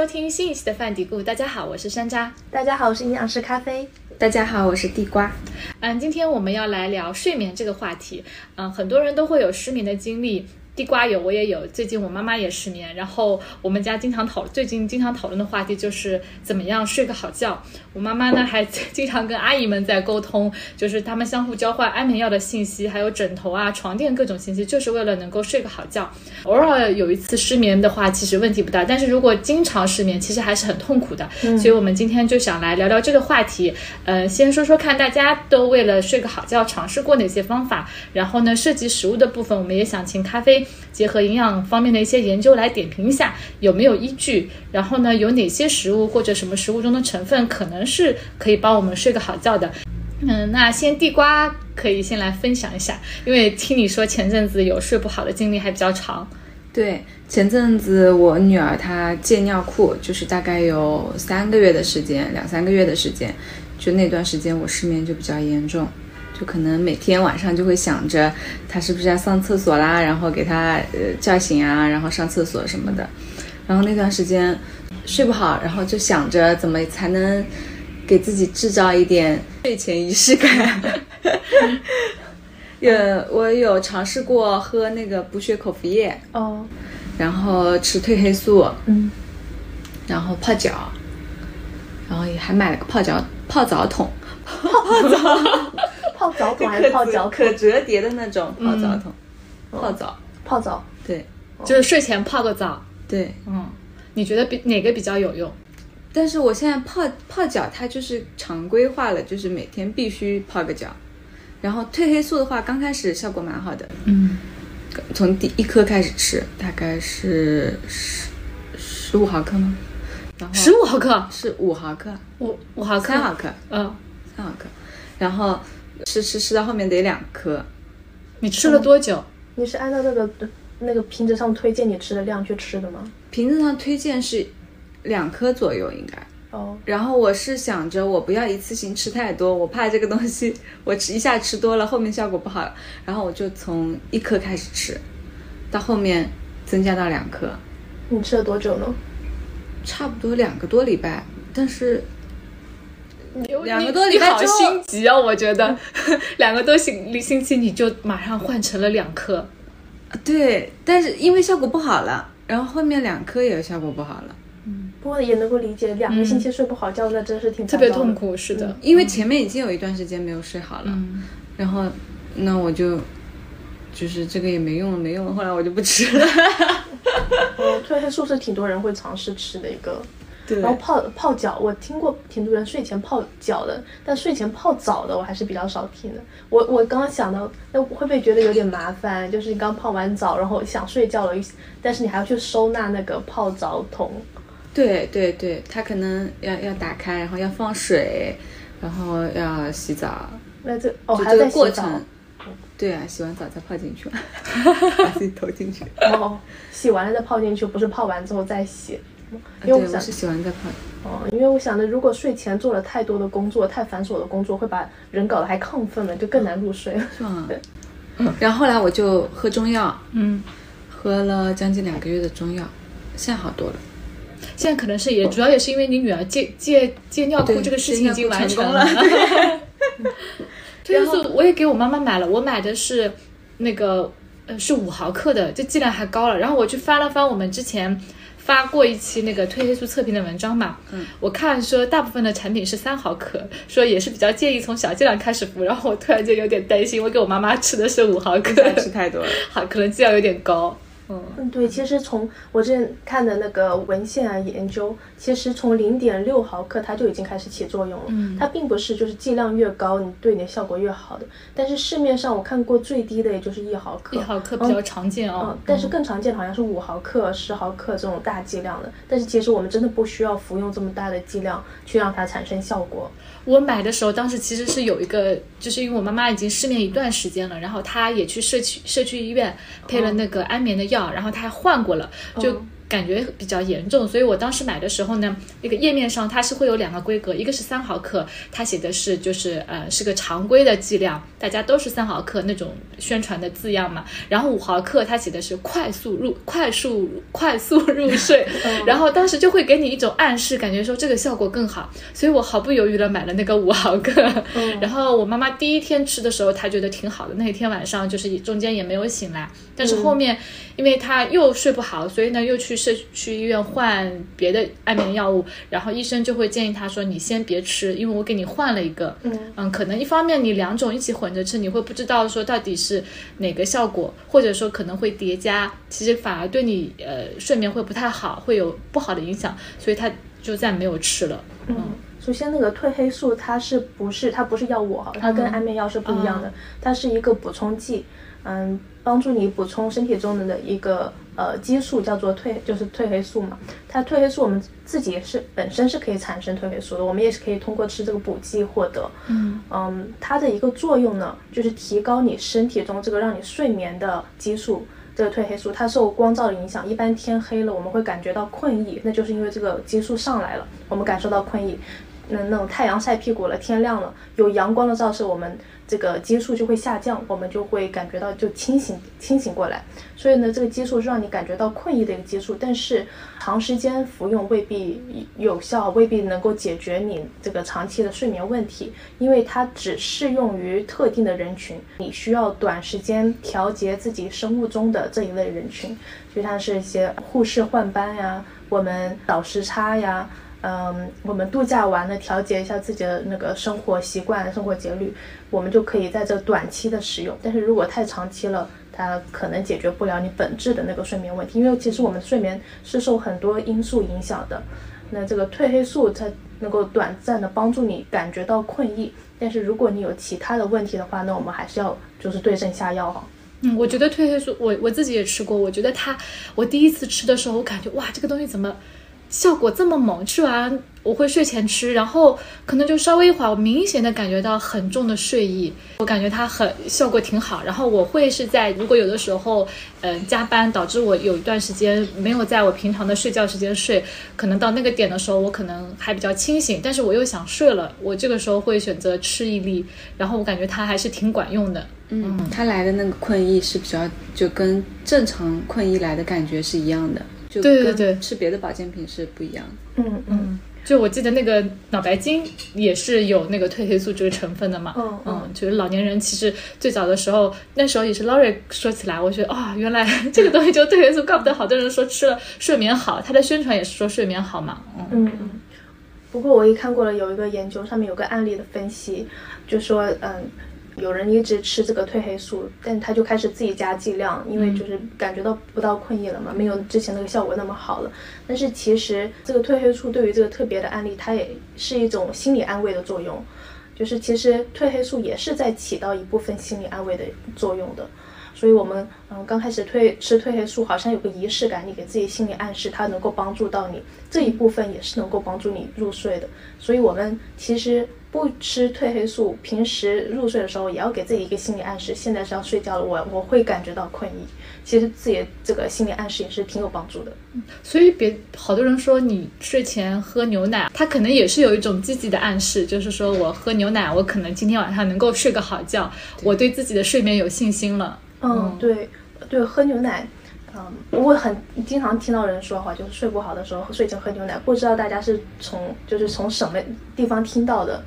收听新一期的饭底故。大家好，我是山楂。大家好，我是营养师咖啡。大家好，我是地瓜。嗯，今天我们要来聊睡眠这个话题。嗯，很多人都会有失眠的经历。地瓜有，我也有。最近我妈妈也失眠，然后我们家经常讨，最近经常讨论的话题就是怎么样睡个好觉。我妈妈呢还经常跟阿姨们在沟通，就是他们相互交换安眠药的信息，还有枕头啊、床垫各种信息，就是为了能够睡个好觉。偶尔有一次失眠的话，其实问题不大，但是如果经常失眠，其实还是很痛苦的。所以我们今天就想来聊聊这个话题。呃，先说说看，大家都为了睡个好觉尝试过哪些方法？然后呢，涉及食物的部分，我们也想请咖啡。结合营养方面的一些研究来点评一下有没有依据，然后呢，有哪些食物或者什么食物中的成分可能是可以帮我们睡个好觉的？嗯，那先地瓜可以先来分享一下，因为听你说前阵子有睡不好的经历还比较长。对，前阵子我女儿她戒尿裤，就是大概有三个月的时间，两三个月的时间，就那段时间我失眠就比较严重。就可能每天晚上就会想着他是不是要上厕所啦，然后给他呃叫醒啊，然后上厕所什么的。然后那段时间睡不好，然后就想着怎么才能给自己制造一点睡前仪式感。有我有尝试过喝那个补血口服液哦，然后吃褪黑素，嗯，然后泡脚，然后也还买了个泡脚泡澡桶，泡澡。泡澡桶 还是泡脚可折叠的那种泡澡桶，泡澡。泡澡，对，就是睡前泡个澡，对，嗯，你觉得比哪个比较有用？但是我现在泡泡脚，它就是常规化了，就是每天必须泡个脚。然后褪黑素的话，刚开始效果蛮好的，嗯，从第一颗开始吃，大概是十十五毫克吗？然后十五毫克？是五毫克，五五毫克，三毫克，嗯，三毫克，然后。吃吃吃到后面得两颗，你吃了多久？你是按照那个那个瓶子上推荐你吃的量去吃的吗？瓶子上推荐是两颗左右应该。哦。然后我是想着我不要一次性吃太多，我怕这个东西我吃一下吃多了后面效果不好。然后我就从一颗开始吃，到后面增加到两颗。你吃了多久呢？差不多两个多礼拜，但是。两个多礼拜好心急啊！我觉得 两个多星星期你就马上换成了两颗，对，但是因为效果不好了，然后后面两颗也效果不好了。嗯，不过也能够理解，两个星期睡不好觉，那真是挺特别痛苦。是的，因为前面已经有一段时间没有睡好了，然后那我就就是这个也没用了，没用了，后来我就不吃了。嗯，褪黑素是挺多人会尝试吃的一个。然后泡泡脚，我听过挺多人睡前泡脚的，但睡前泡澡的我还是比较少听的。我我刚刚想到，那会不会觉得有点麻烦？就是你刚泡完澡，然后想睡觉了，但是你还要去收纳那个泡澡桶。对对对，它可能要要打开，然后要放水，然后要洗澡。那这哦还在过程。对啊，洗完澡再泡进去，把自己投进去。哦，洗完了再泡进去，不是泡完之后再洗。因为我是喜欢在泡哦，因为我想着，如果睡前做了太多的工作，太繁琐的工作，会把人搞得还亢奋了，就更难入睡了。是吗？然后后来我就喝中药，嗯，喝了将近两个月的中药，现在好多了。现在可能是也主要也是因为你女儿戒戒戒尿裤这个事情已经完成了。褪黑素我也给我妈妈买了，我买的是那个呃是五毫克的，这剂量还高了。然后我去翻了翻我们之前。发过一期那个褪黑素测评的文章嘛，嗯，我看说大部分的产品是三毫克，说也是比较建议从小剂量开始服，然后我突然就有点担心，我给我妈妈吃的是五毫克，吃太多了，好，可能剂量有点高。嗯，对，其实从我之前看的那个文献啊研究，其实从零点六毫克它就已经开始起作用了。嗯，它并不是就是剂量越高，你对你的效果越好的。但是市面上我看过最低的也就是一毫克，一毫克比较常见哦。嗯，但是更常见的好像是五毫克、十毫克这种大剂量的。但是其实我们真的不需要服用这么大的剂量去让它产生效果。我买的时候，当时其实是有一个，就是因为我妈妈已经失眠一段时间了，然后她也去社区社区医院配了那个安眠的药，然后他还换过了，就感觉比较严重，所以我当时买的时候呢，那个页面上它是会有两个规格，一个是三毫克，它写的是就是呃是个常规的剂量，大家都是三毫克那种宣传的字样嘛。然后五毫克它写的是快速入快速快速入睡，然后当时就会给你一种暗示，感觉说这个效果更好，所以我毫不犹豫的买了那个五毫克。然后我妈妈第一天吃的时候，她觉得挺好的，那天晚上就是中间也没有醒来，但是后面因为她又睡不好，所以呢又去社区医院换别的安眠药物，然后医生就会建议他说你先别吃，因为我给你换了一个，嗯可能一方面你两种一起混着吃，你会不知道说到底是哪个效果，或者说可能会叠加，其实反而对你呃睡眠会不太好，会有不好的影响，所以他就再没有吃了，嗯。首先，那个褪黑素它是不是它不是药物哈，它跟安眠药是不一样的，它是一个补充剂，嗯，帮助你补充身体中的一个呃激素，叫做褪就是褪黑素嘛。它褪黑素我们自己是本身是可以产生褪黑素的，我们也是可以通过吃这个补剂获得。嗯嗯，它的一个作用呢，就是提高你身体中这个让你睡眠的激素。这个褪黑素它受光照的影响，一般天黑了我们会感觉到困意，那就是因为这个激素上来了，我们感受到困意。那那种太阳晒屁股了，天亮了，有阳光的照射，我们这个激素就会下降，我们就会感觉到就清醒清醒过来。所以呢，这个激素是让你感觉到困意的一个激素，但是长时间服用未必有效，未必能够解决你这个长期的睡眠问题，因为它只适用于特定的人群，你需要短时间调节自己生物钟的这一类人群，就像是一些护士换班呀，我们倒时差呀。嗯，我们度假完了，调节一下自己的那个生活习惯、生活节律，我们就可以在这短期的使用。但是如果太长期了，它可能解决不了你本质的那个睡眠问题。因为其实我们睡眠是受很多因素影响的。那这个褪黑素它能够短暂的帮助你感觉到困意，但是如果你有其他的问题的话，那我们还是要就是对症下药哈。嗯，我觉得褪黑素，我我自己也吃过，我觉得它，我第一次吃的时候，我感觉哇，这个东西怎么？效果这么猛，吃完我会睡前吃，然后可能就稍微一会儿，我明显的感觉到很重的睡意，我感觉它很效果挺好。然后我会是在如果有的时候，嗯，加班导致我有一段时间没有在我平常的睡觉时间睡，可能到那个点的时候，我可能还比较清醒，但是我又想睡了，我这个时候会选择吃一粒，然后我感觉它还是挺管用的。嗯，它来的那个困意是比较就跟正常困意来的感觉是一样的。就对对对，吃别的保健品是不一样的。嗯嗯，就我记得那个脑白金也是有那个褪黑素这个成分的嘛。嗯嗯，就是老年人其实最早的时候，那时候也是 Laurie 说起来，我觉得啊，原来 这个东西就褪黑素，怪不得好多人说吃了睡眠好，它的宣传也是说睡眠好嘛。嗯嗯。不过我也看过了，有一个研究上面有个案例的分析，就说嗯。有人一直吃这个褪黑素，但他就开始自己加剂量，因为就是感觉到不到困意了嘛，没有之前那个效果那么好了。但是其实这个褪黑素对于这个特别的案例，它也是一种心理安慰的作用，就是其实褪黑素也是在起到一部分心理安慰的作用的。所以，我们嗯刚开始褪吃褪黑素，好像有个仪式感，你给自己心理暗示，它能够帮助到你这一部分，也是能够帮助你入睡的。所以，我们其实不吃褪黑素，平时入睡的时候也要给自己一个心理暗示，现在是要睡觉了，我我会感觉到困意。其实自己这个心理暗示也是挺有帮助的。所以别好多人说你睡前喝牛奶，它可能也是有一种积极的暗示，就是说我喝牛奶，我可能今天晚上能够睡个好觉，我对自己的睡眠有信心了。嗯，对，对，喝牛奶，嗯，我很经常听到人说哈，就是睡不好的时候睡前喝牛奶，不知道大家是从就是从什么地方听到的。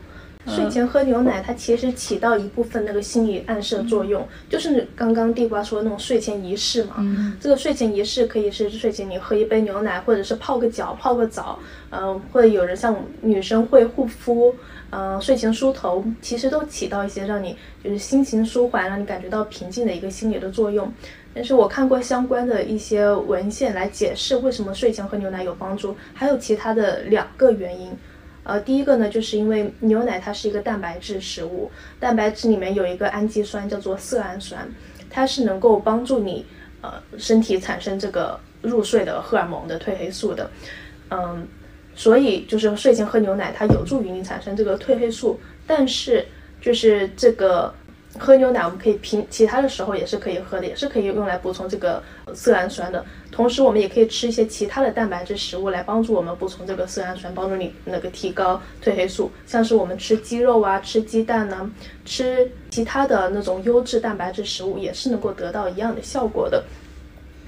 睡前喝牛奶，它其实起到一部分那个心理暗示的作用，就是刚刚地瓜说的那种睡前仪式嘛。嗯。这个睡前仪式可以是睡前你喝一杯牛奶，或者是泡个脚、泡个澡，嗯，或者有人像女生会护肤，嗯，睡前梳头，其实都起到一些让你就是心情舒缓、让你感觉到平静的一个心理的作用。但是我看过相关的一些文献来解释为什么睡前喝牛奶有帮助，还有其他的两个原因。呃，第一个呢，就是因为牛奶它是一个蛋白质食物，蛋白质里面有一个氨基酸叫做色氨酸，它是能够帮助你呃身体产生这个入睡的荷尔蒙的褪黑素的，嗯，所以就是睡前喝牛奶，它有助于你产生这个褪黑素，但是就是这个喝牛奶，我们可以平其他的时候也是可以喝的，也是可以用来补充这个色氨酸的。同时，我们也可以吃一些其他的蛋白质食物来帮助我们补充这个色氨酸，帮助你那个提高褪黑素。像是我们吃鸡肉啊，吃鸡蛋呢，吃其他的那种优质蛋白质食物，也是能够得到一样的效果的。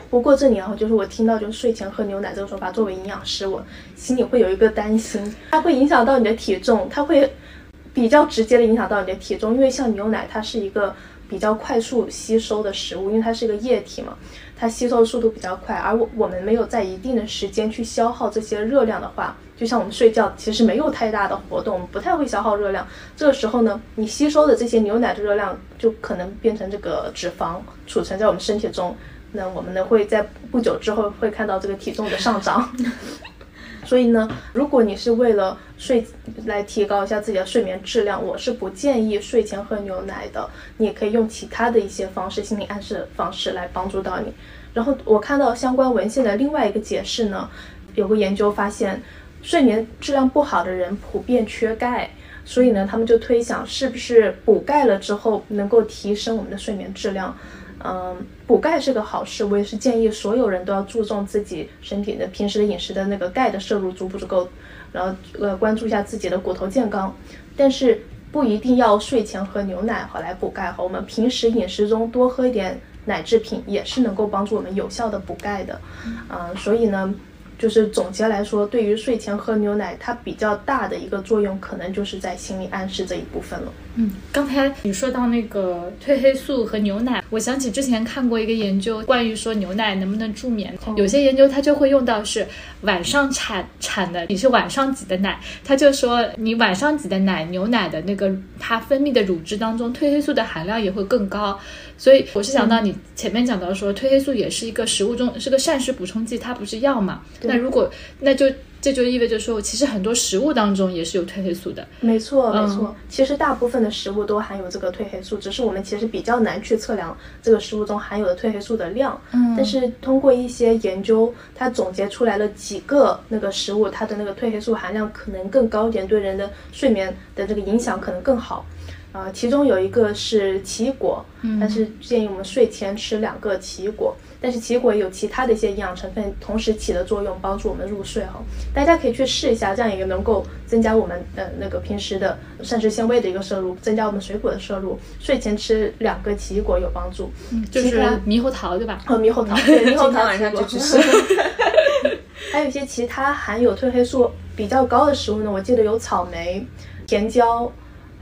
不过这里啊，就是我听到就是睡前喝牛奶这个说法，作为营养师，我心里会有一个担心，它会影响到你的体重，它会。比较直接的影响到你的体重，因为像牛奶，它是一个比较快速吸收的食物，因为它是一个液体嘛，它吸收的速度比较快。而我我们没有在一定的时间去消耗这些热量的话，就像我们睡觉，其实没有太大的活动，不太会消耗热量。这个时候呢，你吸收的这些牛奶的热量就可能变成这个脂肪储存在我们身体中，那我们呢会在不久之后会看到这个体重的上涨。所以呢，如果你是为了睡来提高一下自己的睡眠质量，我是不建议睡前喝牛奶的。你也可以用其他的一些方式，心理暗示方式来帮助到你。然后我看到相关文献的另外一个解释呢，有个研究发现，睡眠质量不好的人普遍缺钙，所以呢，他们就推想是不是补钙了之后能够提升我们的睡眠质量。嗯，补钙是个好事，我也是建议所有人都要注重自己身体的平时的饮食的那个钙的摄入足不足够，然后呃关注一下自己的骨头健康，但是不一定要睡前喝牛奶和来补钙和，我们平时饮食中多喝一点奶制品也是能够帮助我们有效的补钙的，嗯，所以呢。就是总结来说，对于睡前喝牛奶，它比较大的一个作用，可能就是在心理暗示这一部分了。嗯，刚才你说到那个褪黑素和牛奶，我想起之前看过一个研究，关于说牛奶能不能助眠。有些研究它就会用到是晚上产产的，你是晚上挤的奶，它就说你晚上挤的奶，牛奶的那个它分泌的乳汁当中，褪黑素的含量也会更高。所以我是想到你前面讲到说，褪黑素也是一个食物中是个膳食补充剂，它不是药嘛？那如果那就这就意味着说，其实很多食物当中也是有褪黑素的。没错，没错。其实大部分的食物都含有这个褪黑素，只是我们其实比较难去测量这个食物中含有的褪黑素的量。嗯。但是通过一些研究，它总结出来了几个那个食物，它的那个褪黑素含量可能更高一点，对人的睡眠的这个影响可能更好。呃，其中有一个是奇异果，但是建议我们睡前吃两个奇异果。但是奇异果也有其他的一些营养成分，同时起的作用，帮助我们入睡哈。大家可以去试一下，这样也能够增加我们呃那个平时的膳食纤维的一个摄入，增加我们水果的摄入。睡前吃两个奇异果有帮助，就是猕猴桃对吧？哦，猕猴桃，对，猕猴桃 晚上就去吃。还有一些其他含有褪黑素比较高的食物呢，我记得有草莓、甜椒。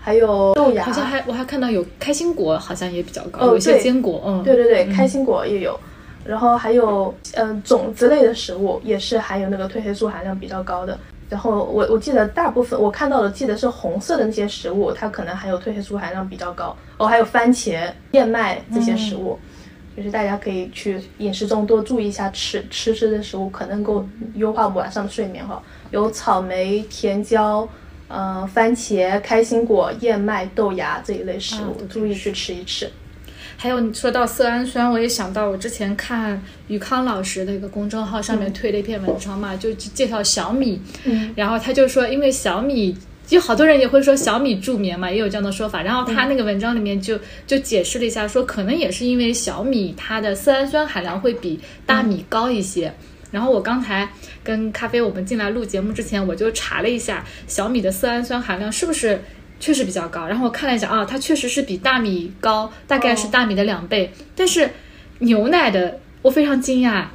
还有豆芽，好像还我还看到有开心果，好像也比较高，有一些坚果，嗯，对对对，开心果也有，然后还有嗯种子类的食物也是含有那个褪黑素含量比较高的。然后我我记得大部分我看到的记得是红色的那些食物，它可能含有褪黑素含量比较高。哦，还有番茄、燕麦这些食物，就是大家可以去饮食中多注意一下吃吃吃的食物，可能够优化晚上的睡眠哈。有草莓、甜椒。呃，番茄、开心果、燕麦、豆芽这一类食物，注意去吃一吃。还有你说到色氨酸，我也想到我之前看于康老师的一个公众号上面推了一篇文章嘛，就介绍小米。嗯。然后他就说，因为小米，就好多人也会说小米助眠嘛，也有这样的说法。然后他那个文章里面就就解释了一下，说可能也是因为小米它的色氨酸含量会比大米高一些。然后我刚才跟咖啡，我们进来录节目之前，我就查了一下小米的色氨酸含量是不是确实比较高。然后我看了一下啊，它确实是比大米高，大概是大米的两倍。但是牛奶的，我非常惊讶，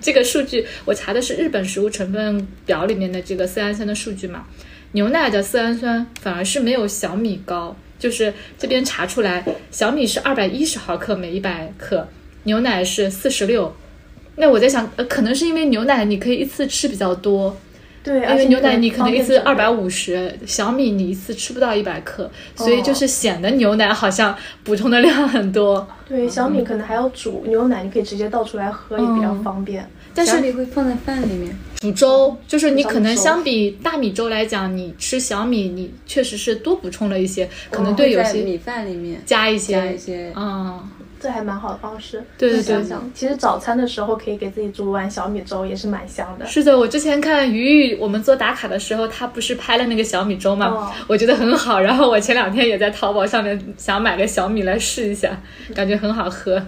这个数据我查的是日本食物成分表里面的这个色氨酸的数据嘛，牛奶的色氨酸反而是没有小米高，就是这边查出来，小米是二百一十毫克每一百克，牛奶是四十六。那我在想，呃，可能是因为牛奶你可以一次吃比较多，对，因为牛奶你可能一次二百五十，小米你一次吃不到一百克，所以就是显得牛奶好像补充的量很多。对，小米可能还要煮牛奶，你可以直接倒出来喝，也比较方便。但是米会放在饭里面煮粥，就是你可能相比大米粥来讲，你吃小米，你确实是多补充了一些，可能对有些米饭里面加一些加一些嗯。这还蛮好的方式。对对对，其实早餐的时候可以给自己煮碗小米粥，也是蛮香的。是的，我之前看鱼鱼我们做打卡的时候，他不是拍了那个小米粥嘛，我觉得很好。然后我前两天也在淘宝上面想买个小米来试一下，感觉很好喝。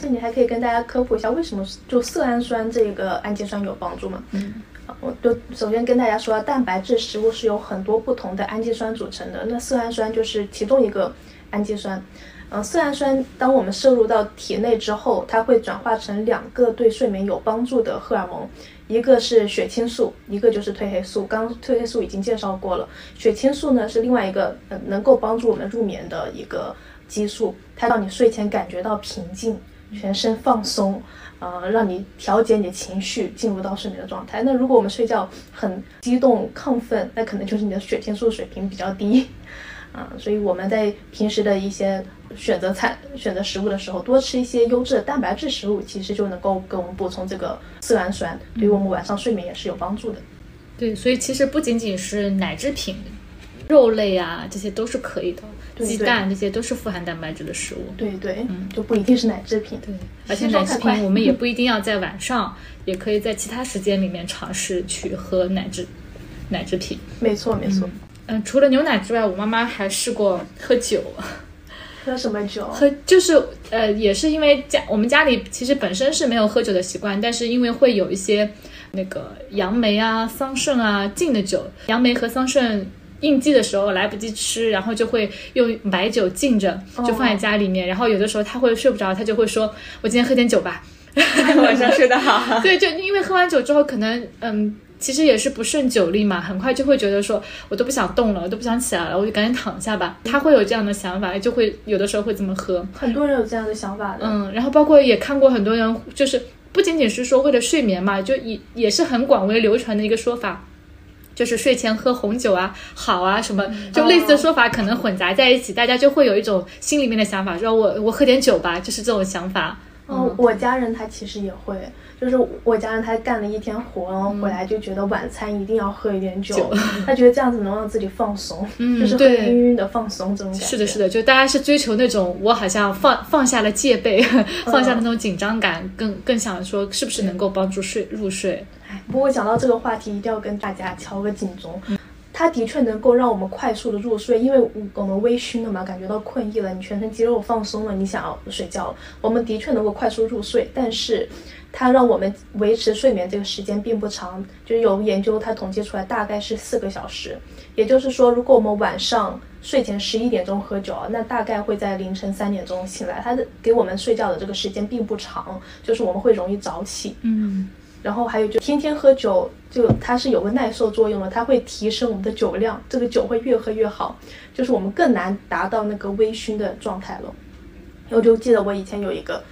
这里还可以跟大家科普一下，为什么就色氨酸这个氨基酸有帮助吗？嗯，我就首先跟大家说，蛋白质食物是由很多不同的氨基酸组成的，那色氨酸就是其中一个氨基酸。嗯，色氨酸当我们摄入到体内之后，它会转化成两个对睡眠有帮助的荷尔蒙，一个是血清素，一个就是褪黑素。刚褪黑素已经介绍过了，血清素呢是另外一个呃能够帮助我们入眠的一个激素，它让你睡前感觉到平静，全身放松，呃，让你调节你的情绪，进入到睡眠的状态。那如果我们睡觉很激动亢奋，那可能就是你的血清素水平比较低。啊，所以我们在平时的一些选择菜、选择食物的时候，多吃一些优质的蛋白质食物，其实就能够给我们补充这个色氨酸，对于我们晚上睡眠也是有帮助的。对，所以其实不仅仅是奶制品、肉类啊，这些都是可以的，鸡蛋这些都是富含蛋白质的食物。对对，嗯，就不一定是奶制品。对，而且奶制品我们也不一定要在晚上，也可以在其他时间里面尝试去喝奶制奶制品。没错，没错。嗯，除了牛奶之外，我妈妈还试过喝酒。喝什么酒？喝就是呃，也是因为家我们家里其实本身是没有喝酒的习惯，但是因为会有一些那个杨梅啊、桑葚啊浸的酒，杨梅和桑葚应季的时候来不及吃，然后就会用白酒浸着，就放在家里面。然后有的时候他会睡不着，他就会说：“我今天喝点酒吧，晚上睡得好。”对，就因为喝完酒之后，可能嗯。其实也是不胜酒力嘛，很快就会觉得说，我都不想动了，我都不想起来了，我就赶紧躺下吧。他会有这样的想法，就会有的时候会这么喝。很多人有这样的想法的。嗯，然后包括也看过很多人，就是不仅仅是说为了睡眠嘛，就也也是很广为流传的一个说法，就是睡前喝红酒啊，好啊什么，就类似的说法可能混杂在一起，大家就会有一种心里面的想法，说我我喝点酒吧，就是这种想法。嗯，我家人他其实也会。就是我家人，他干了一天活，然后回来就觉得晚餐一定要喝一点酒，他觉得这样子能让自己放松，就是喝晕晕的放松这种感觉。是的，是的，就大家是追求那种我好像放放下了戒备，放下了那种紧张感，更更想说是不是能够帮助睡入睡。不过讲到这个话题，一定要跟大家敲个警钟。它的确能够让我们快速的入睡，因为我们微醺了嘛，感觉到困意了，你全身肌肉放松了，你想要睡觉，我们的确能够快速入睡。但是，它让我们维持睡眠这个时间并不长，就是有研究它统计出来大概是四个小时。也就是说，如果我们晚上睡前十一点钟喝酒，那大概会在凌晨三点钟醒来，它的给我们睡觉的这个时间并不长，就是我们会容易早起。嗯。然后还有就天天喝酒，就它是有个耐受作用的，它会提升我们的酒量，这个酒会越喝越好，就是我们更难达到那个微醺的状态了。我就记得我以前有一个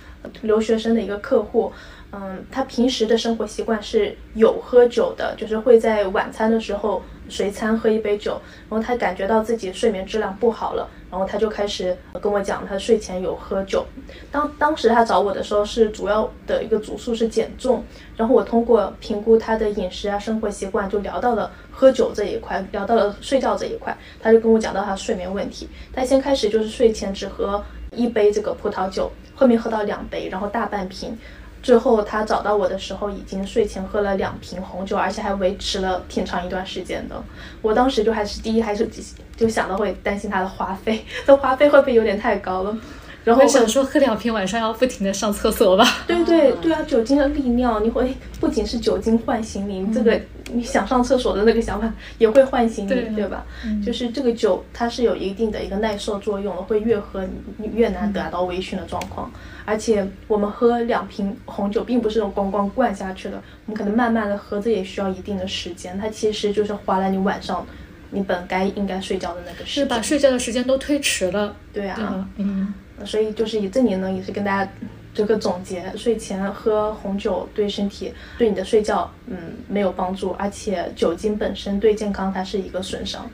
留学生的一个客户。嗯，他平时的生活习惯是有喝酒的，就是会在晚餐的时候随餐喝一杯酒。然后他感觉到自己睡眠质量不好了，然后他就开始跟我讲，他睡前有喝酒。当当时他找我的时候，是主要的一个主诉是减重。然后我通过评估他的饮食啊、生活习惯，就聊到了喝酒这一块，聊到了睡觉这一块。他就跟我讲到他睡眠问题。他先开始就是睡前只喝一杯这个葡萄酒，后面喝到两杯，然后大半瓶。最后他找到我的时候，已经睡前喝了两瓶红酒，而且还维持了挺长一段时间的。我当时就还是第一，还是就想到会担心他的花费，这花费会不会有点太高了？然后想说喝两瓶晚上要不停的上厕所吧？对对对啊，酒精的利尿，你会不仅是酒精唤醒你，这个你想上厕所的那个想法也会唤醒你，对吧？就是这个酒它是有一定的一个耐受作用的，会越喝你越难达到微醺的状况。而且我们喝两瓶红酒，并不是那种咣咣灌下去的，我们可能慢慢的喝，这也需要一定的时间。它其实就是花了你晚上你本该应该睡觉的那个时间，是把睡觉的时间都推迟了。对啊，嗯。所以就是以这里呢，也是跟大家做个总结：睡前喝红酒对身体、对你的睡觉，嗯，没有帮助，而且酒精本身对健康它是一个损伤。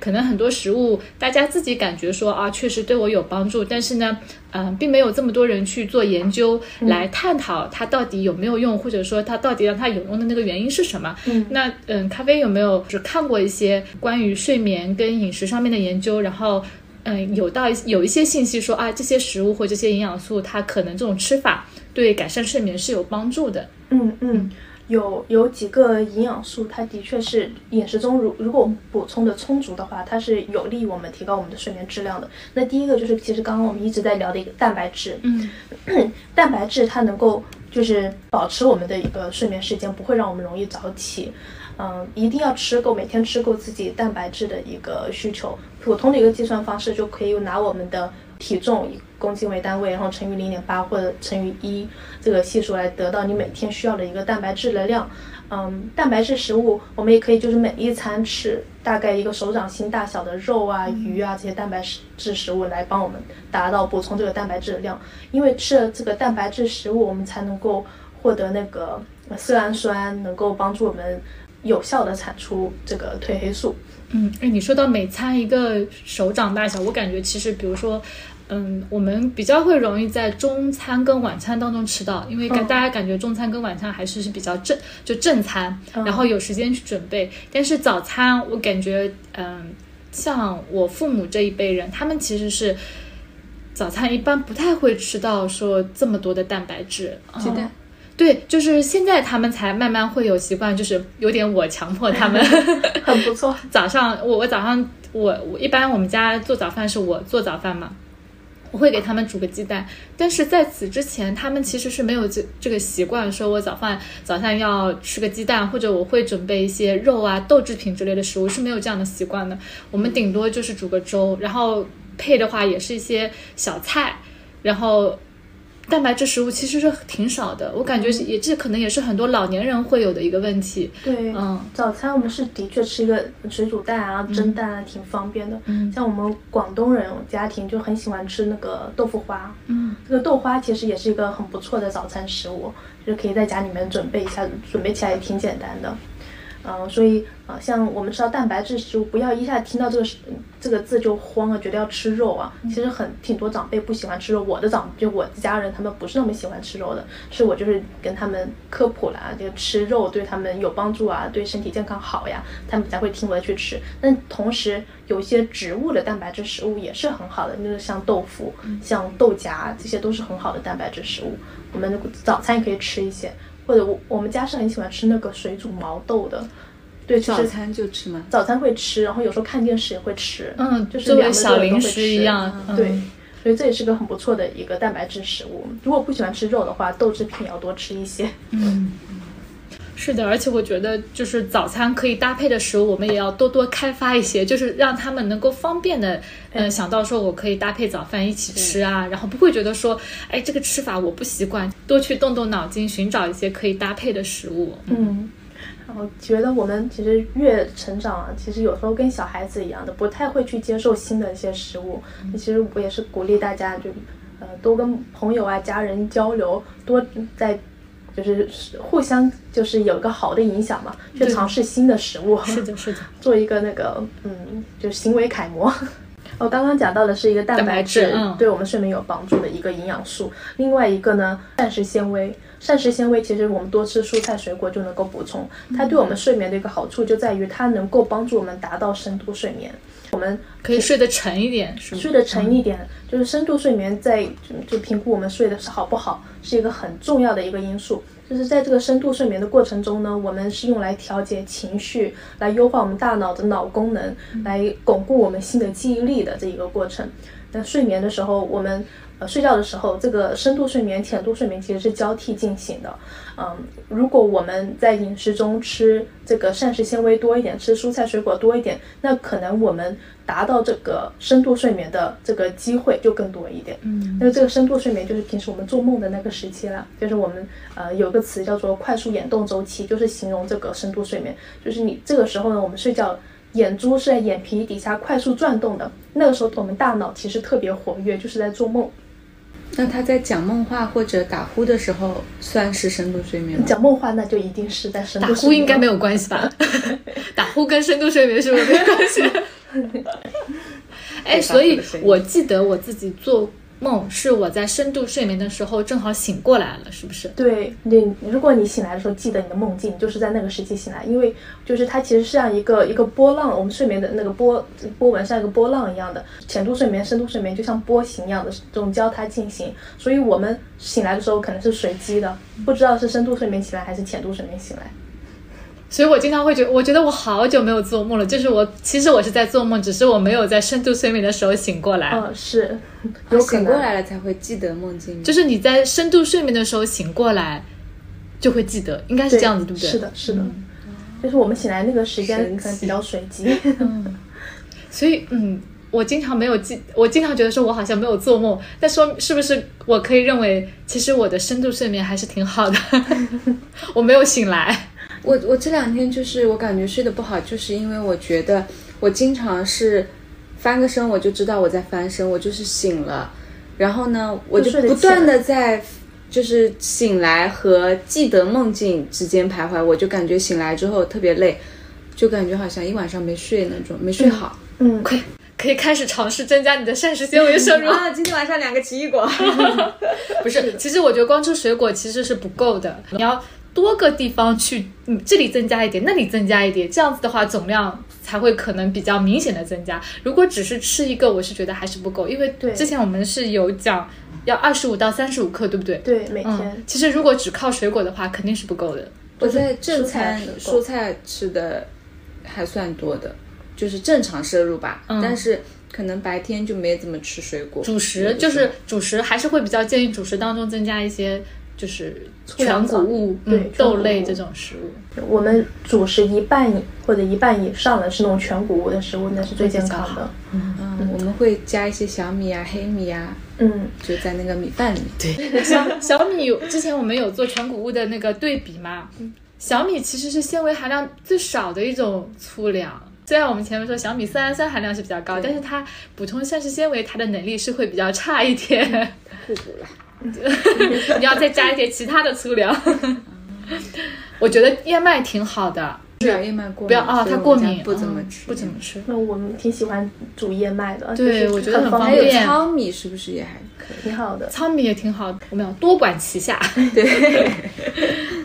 可能很多食物大家自己感觉说啊，确实对我有帮助，但是呢，嗯，并没有这么多人去做研究来探讨它到底有没有用，或者说它到底让它有用的那个原因是什么。嗯，那嗯，咖啡有没有就是看过一些关于睡眠跟饮食上面的研究，然后嗯，有到有一些信息说啊，这些食物或这些营养素，它可能这种吃法对改善睡眠是有帮助的。嗯嗯。有有几个营养素，它的确是饮食中如如果我们补充的充足的话，它是有利于我们提高我们的睡眠质量的。那第一个就是，其实刚刚我们一直在聊的一个蛋白质，嗯，蛋白质它能够就是保持我们的一个睡眠时间，不会让我们容易早起。嗯，一定要吃够，每天吃够自己蛋白质的一个需求。普通的一个计算方式就可以拿我们的。体重以公斤为单位，然后乘以零点八或者乘以一这个系数来得到你每天需要的一个蛋白质的量。嗯，蛋白质食物我们也可以就是每一餐吃大概一个手掌心大小的肉啊、鱼啊这些蛋白质食物来帮我们达到补充这个蛋白质的量。因为吃了这个蛋白质食物，我们才能够获得那个色氨酸，能够帮助我们有效的产出这个褪黑素。嗯，哎，你说到每餐一个手掌大小，我感觉其实，比如说，嗯，我们比较会容易在中餐跟晚餐当中吃到，因为感大家感觉中餐跟晚餐还是是比较正，就正餐，然后有时间去准备。但是早餐，我感觉，嗯，像我父母这一辈人，他们其实是早餐一般不太会吃到说这么多的蛋白质，鸡蛋。对，就是现在他们才慢慢会有习惯，就是有点我强迫他们，很不错。早上我我早上我我一般我们家做早饭是我做早饭嘛，我会给他们煮个鸡蛋，但是在此之前他们其实是没有这这个习惯，说我早饭早上要吃个鸡蛋，或者我会准备一些肉啊豆制品之类的食物是没有这样的习惯的。我们顶多就是煮个粥，然后配的话也是一些小菜，然后。蛋白质食物其实是挺少的，我感觉也这可能也是很多老年人会有的一个问题。对，嗯，早餐我们是的确吃一个水煮蛋啊、蒸蛋啊，挺方便的。嗯，像我们广东人家庭就很喜欢吃那个豆腐花。嗯，这个豆花其实也是一个很不错的早餐食物，就是可以在家里面准备一下，准备起来也挺简单的。嗯，所以啊，像我们吃到蛋白质食物，不要一下听到这个这个字就慌了，觉得要吃肉啊。其实很挺多长辈不喜欢吃肉，我的长就我的家人他们不是那么喜欢吃肉的，是我就是跟他们科普了，就吃肉对他们有帮助啊，对身体健康好呀，他们才会听我的去吃。但同时有一些植物的蛋白质食物也是很好的，就是像豆腐、像豆荚，这些都是很好的蛋白质食物。我们早餐也可以吃一些。或者我我们家是很喜欢吃那个水煮毛豆的，对，早餐就吃吗？早餐会吃，然后有时候看电视也会吃，嗯，就是两个小零食一样，对，所以这也是个很不错的一个蛋白质食物。如果不喜欢吃肉的话，豆制品要多吃一些，嗯。是的，而且我觉得就是早餐可以搭配的食物，我们也要多多开发一些，就是让他们能够方便的，嗯，想到说我可以搭配早饭一起吃啊，然后不会觉得说，哎，这个吃法我不习惯，多去动动脑筋，寻找一些可以搭配的食物。嗯，然后觉得我们其实越成长啊，其实有时候跟小孩子一样的，不太会去接受新的一些食物。其实我也是鼓励大家，就呃多跟朋友啊、家人交流，多在。就是互相就是有一个好的影响嘛，去尝试新的食物，是的，是的，做一个那个嗯，就行为楷模。我刚刚讲到的是一个蛋白质，对我们睡眠有帮助的一个营养素。另外一个呢，膳食纤维。膳食纤维其实我们多吃蔬菜水果就能够补充。它对我们睡眠的一个好处就在于它能够帮助我们达到深度睡眠。我们可以睡得沉一点，睡得沉一点，就是深度睡眠在就评估我们睡的是好不好，是一个很重要的一个因素。就是在这个深度睡眠的过程中呢，我们是用来调节情绪，来优化我们大脑的脑功能，来巩固我们新的记忆力的这一个过程。那睡眠的时候，我们。呃，睡觉的时候，这个深度睡眠、浅度睡眠其实是交替进行的。嗯，如果我们在饮食中吃这个膳食纤维多一点，吃蔬菜水果多一点，那可能我们达到这个深度睡眠的这个机会就更多一点。嗯，那这个深度睡眠就是平时我们做梦的那个时期了，就是我们呃有个词叫做快速眼动周期，就是形容这个深度睡眠，就是你这个时候呢，我们睡觉。眼珠是在眼皮底下快速转动的，那个时候我们大脑其实特别活跃，就是在做梦。那他在讲梦话或者打呼的时候，算是深度睡眠吗？讲梦话那就一定是在深度睡眠。打呼应该没有关系吧？打呼跟深度睡眠是不是没关系？哎，所以我记得我自己做。梦是我在深度睡眠的时候正好醒过来了，是不是？对，你如果你醒来的时候记得你的梦境，就是在那个时期醒来，因为就是它其实像一个一个波浪，我们睡眠的那个波波纹像一个波浪一样的，浅度睡眠、深度睡眠就像波形一样的这种交叉进行，所以我们醒来的时候可能是随机的，不知道是深度睡眠醒来还是浅度睡眠醒来。所以我经常会觉，我觉得我好久没有做梦了。就是我其实我是在做梦，只是我没有在深度睡眠的时候醒过来。哦，是，有醒过来了才会记得梦境。就是你在深度睡眠的时候醒过来，就会记得，应该是这样子，对不对？是的，是的。就是我们醒来那个时间可能比较随机。嗯。所以，嗯，我经常没有记，我经常觉得说我好像没有做梦，但说是不是我可以认为，其实我的深度睡眠还是挺好的，我没有醒来。我我这两天就是我感觉睡得不好，就是因为我觉得我经常是翻个身我就知道我在翻身，我就是醒了，然后呢我就不断的在就是醒来和记得梦境之间徘徊，我就感觉醒来之后特别累，就感觉好像一晚上没睡那种，没睡好。嗯，可以可以开始尝试增加你的膳食纤维摄入啊！今天晚上两个奇异果，不是，其实我觉得光吃水果其实是不够的，你要。多个地方去，嗯，这里增加一点，那里增加一点，这样子的话总量才会可能比较明显的增加。如果只是吃一个，我是觉得还是不够，因为之前我们是有讲要二十五到三十五克，对不对？对，每天。其实如果只靠水果的话，肯定是不够的。我在正餐蔬菜吃的还算多的，就是正常摄入吧。嗯。但是可能白天就没怎么吃水果。主食就是主食，还是会比较建议主食当中增加一些。就是全谷物，对豆类这种食物，我们主食一半或者一半以上的是那种全谷物的食物，那是最健康的。嗯，我们会加一些小米啊、黑米啊，嗯，就在那个米饭里。对，小小米之前我们有做全谷物的那个对比嘛，小米其实是纤维含量最少的一种粗粮。虽然我们前面说小米色氨酸含量是比较高，但是它补充膳食纤维，它的能力是会比较差一点。互补了。你要再加一些其他的粗粮。我觉得燕麦挺好的，是燕麦过敏不要啊，它过敏，不怎么吃，不怎么吃。那我们挺喜欢煮燕麦的，对，我觉得很方便。还有糙米是不是也还可以？挺好的，糙米也挺好的。我们要多管齐下。对，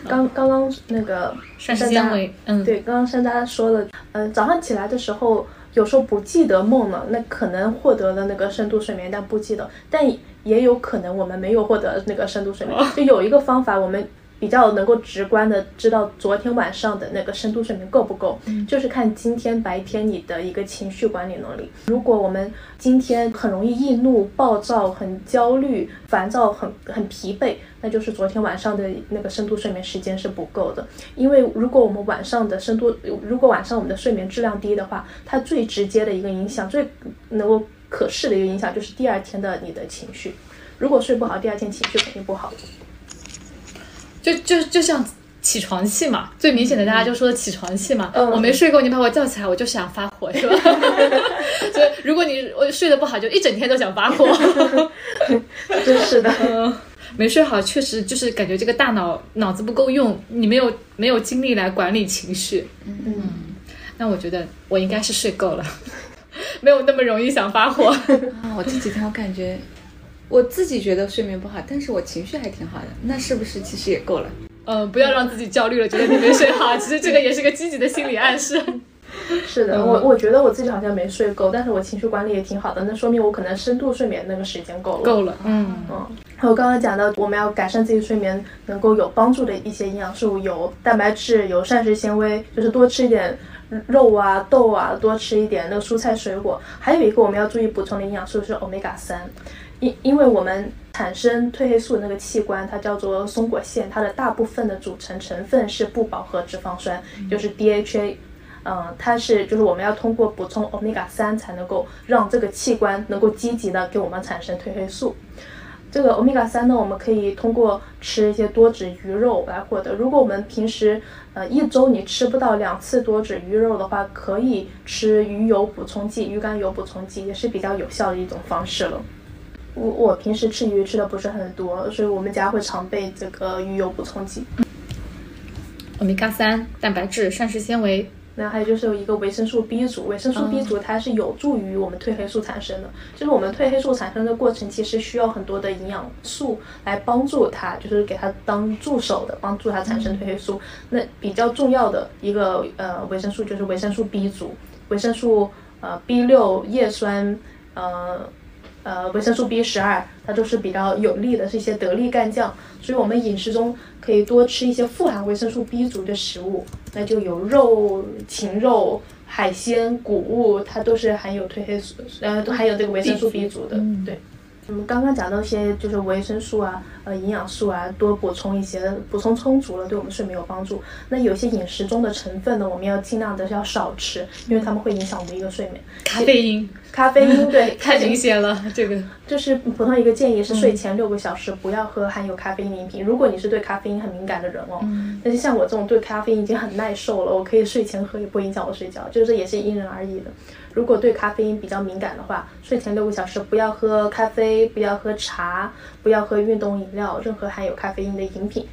刚刚刚那个膳食纤维，嗯，对，刚刚山楂说了，嗯，早上起来的时候有时候不记得梦了，那可能获得了那个深度睡眠，但不记得，但。也有可能我们没有获得那个深度睡眠，就有一个方法，我们比较能够直观的知道昨天晚上的那个深度睡眠够不够，就是看今天白天你的一个情绪管理能力。如果我们今天很容易易怒、暴躁、很焦虑、烦躁、很很疲惫，那就是昨天晚上的那个深度睡眠时间是不够的。因为如果我们晚上的深度，如果晚上我们的睡眠质量低的话，它最直接的一个影响，最能够。可视的一个影响就是第二天的你的情绪，如果睡不好，第二天情绪肯定不好。就就就像起床气嘛，最明显的大家就说起床气嘛。我没睡够，你把我叫起来，我就想发火，是吧？所以如果你我睡得不好，就一整天都想发火。真是的，没睡好确实就是感觉这个大脑脑子不够用，你没有没有精力来管理情绪。嗯，那我觉得我应该是睡够了。没有那么容易想发火啊！我这几天我感觉，我自己觉得睡眠不好，但是我情绪还挺好的，那是不是其实也够了？嗯，不要让自己焦虑了，觉得你没睡好，其实这个也是个积极的心理暗示。是的，我我觉得我自己好像没睡够，但是我情绪管理也挺好的，那说明我可能深度睡眠那个时间够了。够了，嗯嗯。还有刚刚讲到，我们要改善自己睡眠能够有帮助的一些营养素，有蛋白质，有膳食纤维，就是多吃一点。肉啊，豆啊，多吃一点那个蔬菜水果。还有一个我们要注意补充的营养素是欧米伽三，因因为我们产生褪黑素的那个器官它叫做松果腺，它的大部分的组成成分是不饱和脂肪酸，就是 DHA。嗯，它是就是我们要通过补充欧米伽三才能够让这个器官能够积极的给我们产生褪黑素。这个欧米伽三呢，我们可以通过吃一些多脂鱼肉来获得。如果我们平时呃一周你吃不到两次多脂鱼肉的话，可以吃鱼油补充剂、鱼肝油补充剂，也是比较有效的一种方式了。我我平时吃鱼吃的不是很多，所以我们家会常备这个鱼油补充剂。欧米伽三、蛋白质、膳食纤维、那还有就是有一个维生素 B 族，维生素 B 族它是有助于我们褪黑素产生的。就是我们褪黑素产生的过程，其实需要很多的营养素来帮助它，就是给它当助手的，帮助它产生褪黑素。那比较重要的一个呃维生素就是维生素 B 族，维生素呃 B 六叶酸呃。呃，维生素 B 十二，它都是比较有利的，是一些得力干将，所以我们饮食中可以多吃一些富含维生素 B 族的食物，那就有肉、禽肉、海鲜、谷物，它都是含有褪黑素，呃，都含有这个维生素 B 族的，对。我们刚刚讲到一些就是维生素啊，呃，营养素啊，多补充一些，补充充足了，对我们睡眠有帮助。那有些饮食中的成分呢，我们要尽量的要少吃，因为它们会影响我们一个睡眠。咖啡因，咖啡因，对，太明显了，这个就是普通一个建议是睡前六个小时不要喝含有咖啡因饮品。如果你是对咖啡因很敏感的人哦，但是像我这种对咖啡因已经很耐受了，我可以睡前喝也不影响我睡觉，就是这也是因人而异的。如果对咖啡因比较敏感的话，睡前六个小时不要喝咖啡，不要喝茶，不要喝运动饮料，任何含有咖啡因的饮品。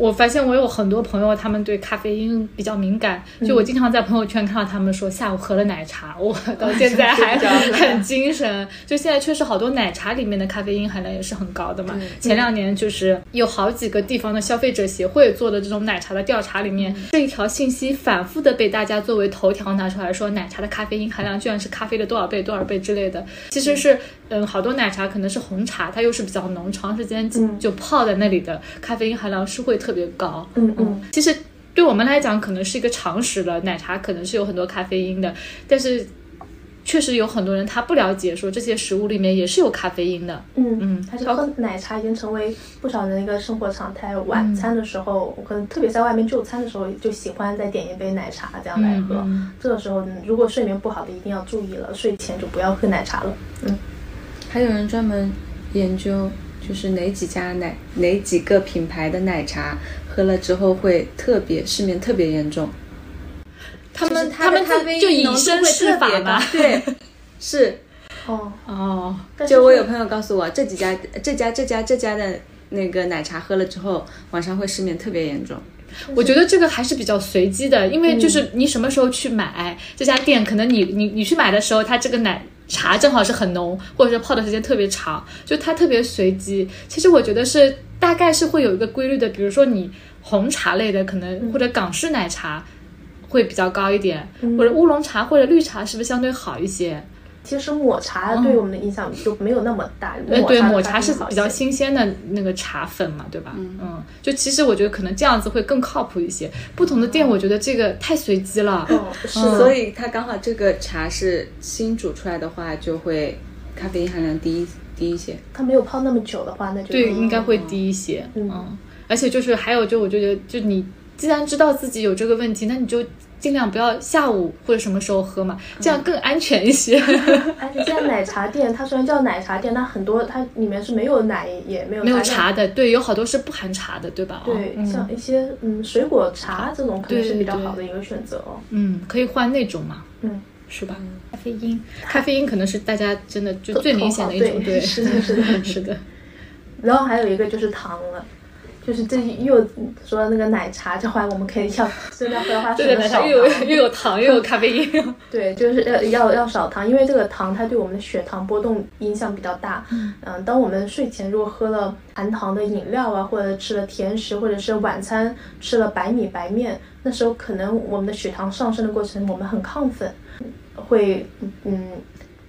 我发现我有很多朋友，他们对咖啡因比较敏感。就我经常在朋友圈看到他们说下午喝了奶茶，我到现在还很精神。就现在确实好多奶茶里面的咖啡因含量也是很高的嘛。前两年就是有好几个地方的消费者协会做的这种奶茶的调查里面，这一条信息反复的被大家作为头条拿出来说，奶茶的咖啡因含量居然是咖啡的多少倍多少倍之类的。其实是嗯，好多奶茶可能是红茶，它又是比较浓，长时间就泡在那里的咖啡因含量是会。特别高，嗯嗯，其实对我们来讲可能是一个常识了，奶茶可能是有很多咖啡因的，但是确实有很多人他不了解，说这些食物里面也是有咖啡因的，嗯嗯，他喝奶茶已经成为不少人的一个生活常态，晚餐的时候，我可能特别在外面就餐的时候，就喜欢再点一杯奶茶这样来喝，这个时候如果睡眠不好的一定要注意了，睡前就不要喝奶茶了，嗯，还有人专门研究。就是哪几家奶哪几个品牌的奶茶喝了之后会特别失眠特别严重？他们他们就以身试法吧？对，是哦哦。就我有朋友告诉我，这几家这家这家这家的那个奶茶喝了之后晚上会失眠特别严重。我觉得这个还是比较随机的，因为就是你什么时候去买这家店，可能你你你去买的时候，它这个奶。茶正好是很浓，或者是泡的时间特别长，就它特别随机。其实我觉得是大概是会有一个规律的，比如说你红茶类的可能或者港式奶茶会比较高一点，或者乌龙茶或者绿茶是不是相对好一些？其实抹茶对我们的影响就没有那么大。呃，对，抹茶是比较新鲜的那个茶粉嘛，对吧？嗯，就其实我觉得可能这样子会更靠谱一些。不同的店，我觉得这个太随机了。哦，是。所以它刚好这个茶是新煮出来的话，就会咖啡因含量低低一些。它没有泡那么久的话，那就对，应该会低一些。嗯，而且就是还有，就我觉得，就你既然知道自己有这个问题，那你就。尽量不要下午或者什么时候喝嘛，这样更安全一些。而且现在奶茶店，它虽然叫奶茶店，但很多它里面是没有奶，也没有没有茶的。对，有好多是不含茶的，对吧？对，像一些嗯水果茶这种可能是比较好的一个选择哦。嗯，可以换那种嘛。嗯，是吧？咖啡因，咖啡因可能是大家真的就最明显的一种。对，是的，是的，是的。然后还有一个就是糖了。就是这又说那个奶茶这话，我们可以要真的要喝的话，这个奶茶又有又有糖 又有咖啡因。对，就是要要要少糖，因为这个糖它对我们的血糖波动影响比较大。嗯，当我们睡前如果喝了含糖的饮料啊，或者吃了甜食，或者是晚餐吃了白米白面，那时候可能我们的血糖上升的过程，我们很亢奋，会嗯，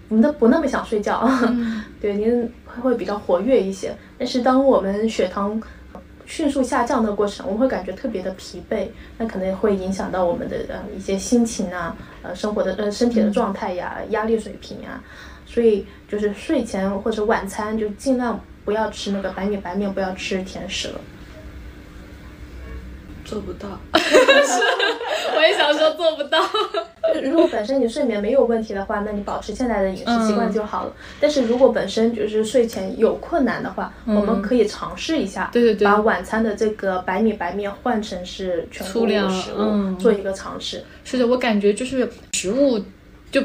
我们都不那么想睡觉。对，您会比较活跃一些。但是当我们血糖迅速下降的过程，我们会感觉特别的疲惫，那可能会影响到我们的呃一些心情啊，呃生活的呃身体的状态呀，压力水平啊，所以就是睡前或者晚餐就尽量不要吃那个白米白面，不要吃甜食了。做不到，是我也想说做不到。如果本身你睡眠没有问题的话，那你保持现在的饮食习惯就好了。但是如果本身就是睡前有困难的话，我们可以尝试一下，对对对，把晚餐的这个白米白面换成是全谷物食物，做一个尝试。是的，我感觉就是食物就。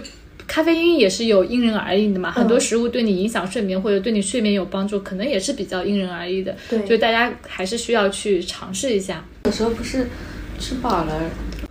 咖啡因也是有因人而异的嘛，很多食物对你影响睡眠或者对你睡眠有帮助，可能也是比较因人而异的。对，就大家还是需要去尝试一下。有时候不是吃饱了，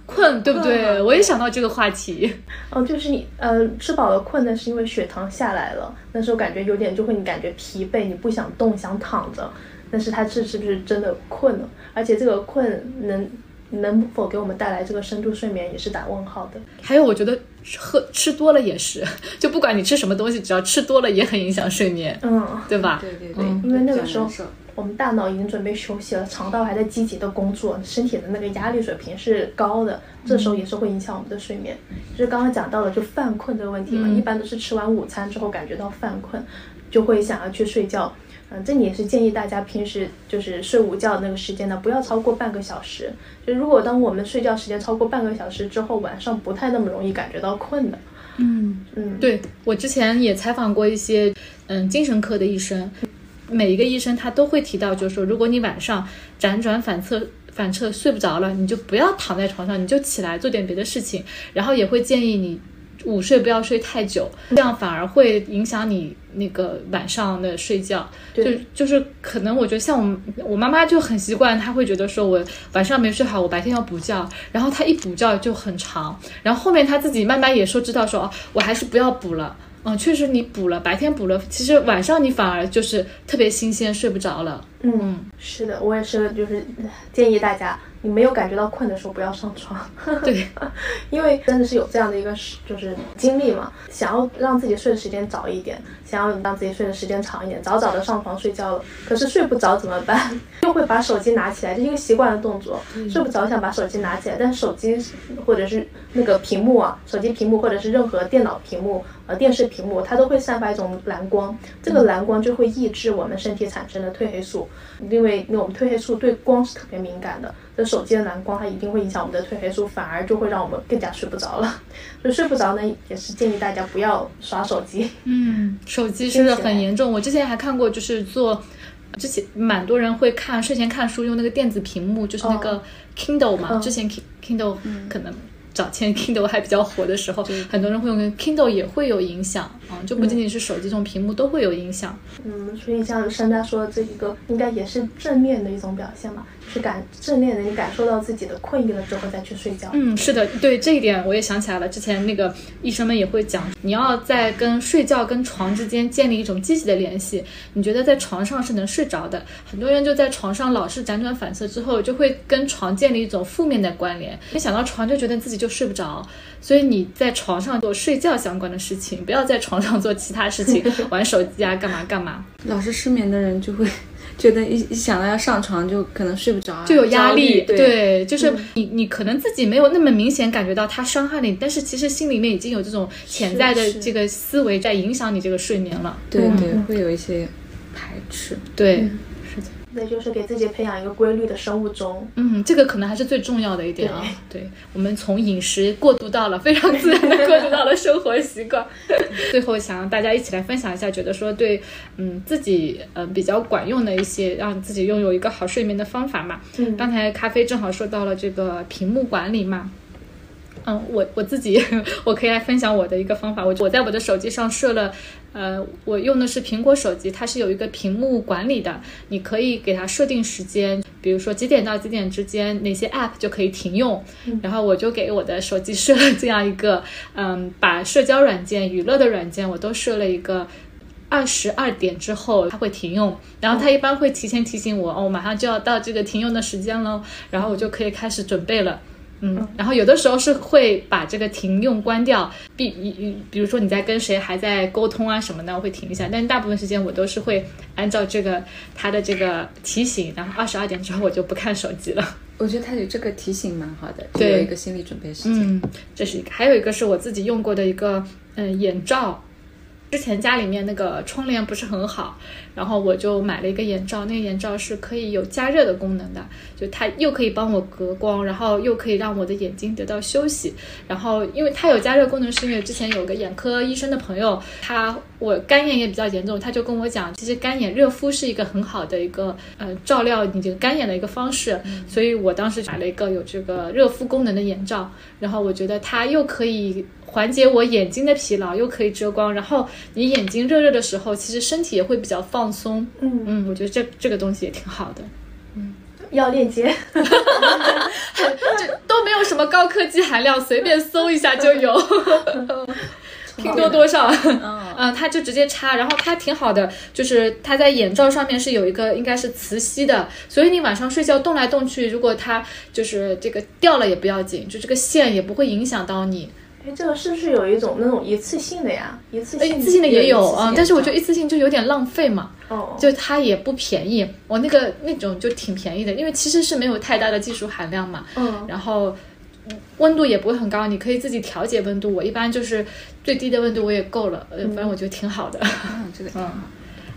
困，对不对？我也想到这个话题。哦，就是你呃吃饱了困呢，是因为血糖下来了，那时候感觉有点就会你感觉疲惫，你不想动，想躺着。但是他是是不是真的困了？而且这个困能能否给我们带来这个深度睡眠，也是打问号的。还有，我觉得喝吃多了也是，就不管你吃什么东西，只要吃多了也很影响睡眠，嗯，对吧？对对对，因为那个时候我们大脑已经准备休息了，肠道还在积极的工作，身体的那个压力水平是高的，这时候也是会影响我们的睡眠。就是刚刚讲到了就犯困这个问题嘛，一般都是吃完午餐之后感觉到犯困，就会想要去睡觉。嗯，这里也是建议大家平时就是睡午觉那个时间呢，不要超过半个小时。就如果当我们睡觉时间超过半个小时之后，晚上不太那么容易感觉到困的。嗯嗯，对我之前也采访过一些嗯精神科的医生，每一个医生他都会提到，就是说如果你晚上辗转反侧反侧睡不着了，你就不要躺在床上，你就起来做点别的事情，然后也会建议你。午睡不要睡太久，这样反而会影响你那个晚上的睡觉。就就是可能我觉得像我我妈妈就很习惯，她会觉得说我晚上没睡好，我白天要补觉，然后她一补觉就很长，然后后面她自己慢慢也说知道说哦，我还是不要补了。嗯，确实你补了，白天补了，其实晚上你反而就是特别新鲜，睡不着了。嗯，是的，我也是，就是建议大家。你没有感觉到困的时候，不要上床。对，因为真的是有这样的一个就是经历嘛，想要让自己睡的时间早一点，想要让自己睡的时间长一点，早早的上床睡觉了。可是睡不着怎么办？又会把手机拿起来，这是一个习惯的动作。睡不着想把手机拿起来，但是手机或者是那个屏幕啊，手机屏幕或者是任何电脑屏幕、呃电视屏幕，它都会散发一种蓝光，这个蓝光就会抑制我们身体产生的褪黑素，因为我们褪黑素对光是特别敏感的。这手机的蓝光，它一定会影响我们的褪黑素，反而就会让我们更加睡不着了。就睡不着呢，也是建议大家不要刷手机。嗯，手机是很严重。我之前还看过，就是做，之前蛮多人会看睡前看书用那个电子屏幕，就是那个 Kindle 嘛。之前 Kindle 可能。早前 Kindle 还比较火的时候，很多人会用 Kindle 也会有影响啊，就不仅仅是手机这种屏幕都会有影响。嗯，所以像商家说的这一个，应该也是正面的一种表现嘛，是感正面的，你感受到自己的困意了之后再去睡觉。嗯，是的，对这一点我也想起来了，之前那个医生们也会讲，你要在跟睡觉跟床之间建立一种积极的联系。你觉得在床上是能睡着的，很多人就在床上老是辗转反侧之后，就会跟床建立一种负面的关联，一想到床就觉得自己就。就睡不着，所以你在床上做睡觉相关的事情，不要在床上做其他事情，玩手机啊，干嘛干嘛。老是失眠的人就会觉得一一想到要上床就可能睡不着，就有压力。对，就是你你可能自己没有那么明显感觉到他伤害你，但是其实心里面已经有这种潜在的这个思维在影响你这个睡眠了。对对，会有一些排斥。对。那就是给自己培养一个规律的生物钟。嗯，这个可能还是最重要的一点啊。对，我们从饮食过渡到了非常自然的过渡到了生活习惯。最后想让大家一起来分享一下，觉得说对，嗯，自己嗯比较管用的一些让自己拥有一个好睡眠的方法嘛。嗯，刚才咖啡正好说到了这个屏幕管理嘛。嗯，我我自己我可以来分享我的一个方法。我我在我的手机上设了。呃，我用的是苹果手机，它是有一个屏幕管理的，你可以给它设定时间，比如说几点到几点之间哪些 app 就可以停用，然后我就给我的手机设了这样一个，嗯，把社交软件、娱乐的软件我都设了一个二十二点之后它会停用，然后它一般会提前提醒我，哦，马上就要到这个停用的时间了，然后我就可以开始准备了。嗯，然后有的时候是会把这个停用关掉，比比比如说你在跟谁还在沟通啊什么的，我会停一下。但是大部分时间我都是会按照这个他的这个提醒，然后二十二点之后我就不看手机了。我觉得他有这个提醒蛮好的，有一个心理准备时间。嗯，这是一个，还有一个是我自己用过的一个嗯眼罩。之前家里面那个窗帘不是很好，然后我就买了一个眼罩，那个眼罩是可以有加热的功能的，就它又可以帮我隔光，然后又可以让我的眼睛得到休息。然后因为它有加热功能，是因为之前有个眼科医生的朋友，他我干眼也比较严重，他就跟我讲，其实干眼热敷是一个很好的一个呃照料你这个干眼的一个方式，所以我当时买了一个有这个热敷功能的眼罩，然后我觉得它又可以。缓解我眼睛的疲劳，又可以遮光，然后你眼睛热热的时候，其实身体也会比较放松。嗯嗯，我觉得这这个东西也挺好的。嗯，要链接，这都没有什么高科技含量，随便搜一下就有。拼多多上，嗯，它就直接插，然后它挺好的，就是它在眼罩上面是有一个应该是磁吸的，所以你晚上睡觉动来动去，如果它就是这个掉了也不要紧，就这个线也不会影响到你。哎，这个是不是有一种那种一次性的呀？一次性一次性的也有啊，但是我觉得一次性就有点浪费嘛。哦，就它也不便宜，我那个那种就挺便宜的，因为其实是没有太大的技术含量嘛。嗯，然后温度也不会很高，你可以自己调节温度。我一般就是最低的温度我也够了，呃，反正我觉得挺好的。嗯，这个嗯，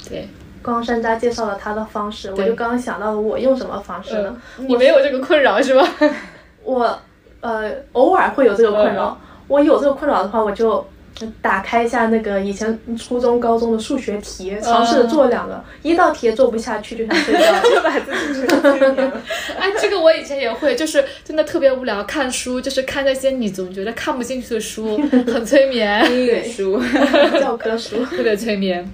对，刚刚山楂介绍了他的方式，我就刚刚想到了我用什么方式呢？你没有这个困扰是吧？我呃偶尔会有这个困扰。我有这个困扰的话，我就打开一下那个以前初中、高中的数学题，尝试着做两个，一道题也做不下去就想睡觉，就把自己催眠。哎，这个我以前也会，就是真的特别无聊，看书就是看那些你总觉得看不进去的书，很催眠。英语书、教科书，特别催眠。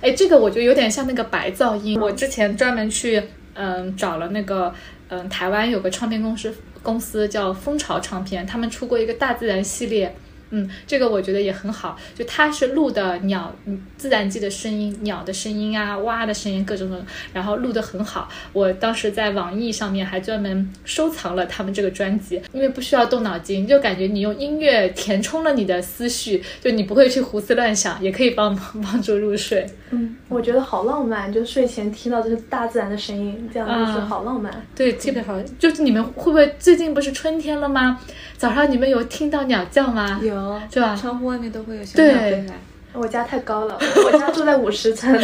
哎，这个我觉得有点像那个白噪音。我之前专门去嗯找了那个嗯台湾有个唱片公司。公司叫蜂巢唱片，他们出过一个大自然系列。嗯，这个我觉得也很好，就它是录的鸟、自然界的声音，鸟的声音啊，蛙的声音，各种种，然后录的很好。我当时在网易上面还专门收藏了他们这个专辑，因为不需要动脑筋，就感觉你用音乐填充了你的思绪，就你不会去胡思乱想，也可以帮 帮助入睡。嗯，我觉得好浪漫，就睡前听到这个大自然的声音，这样就是好浪漫。对，特别好。就是你们会不会最近不是春天了吗？早上你们有听到鸟叫吗？有，是吧？窗户外面都会有小鸟飞来。我家太高了，我家住在五十层，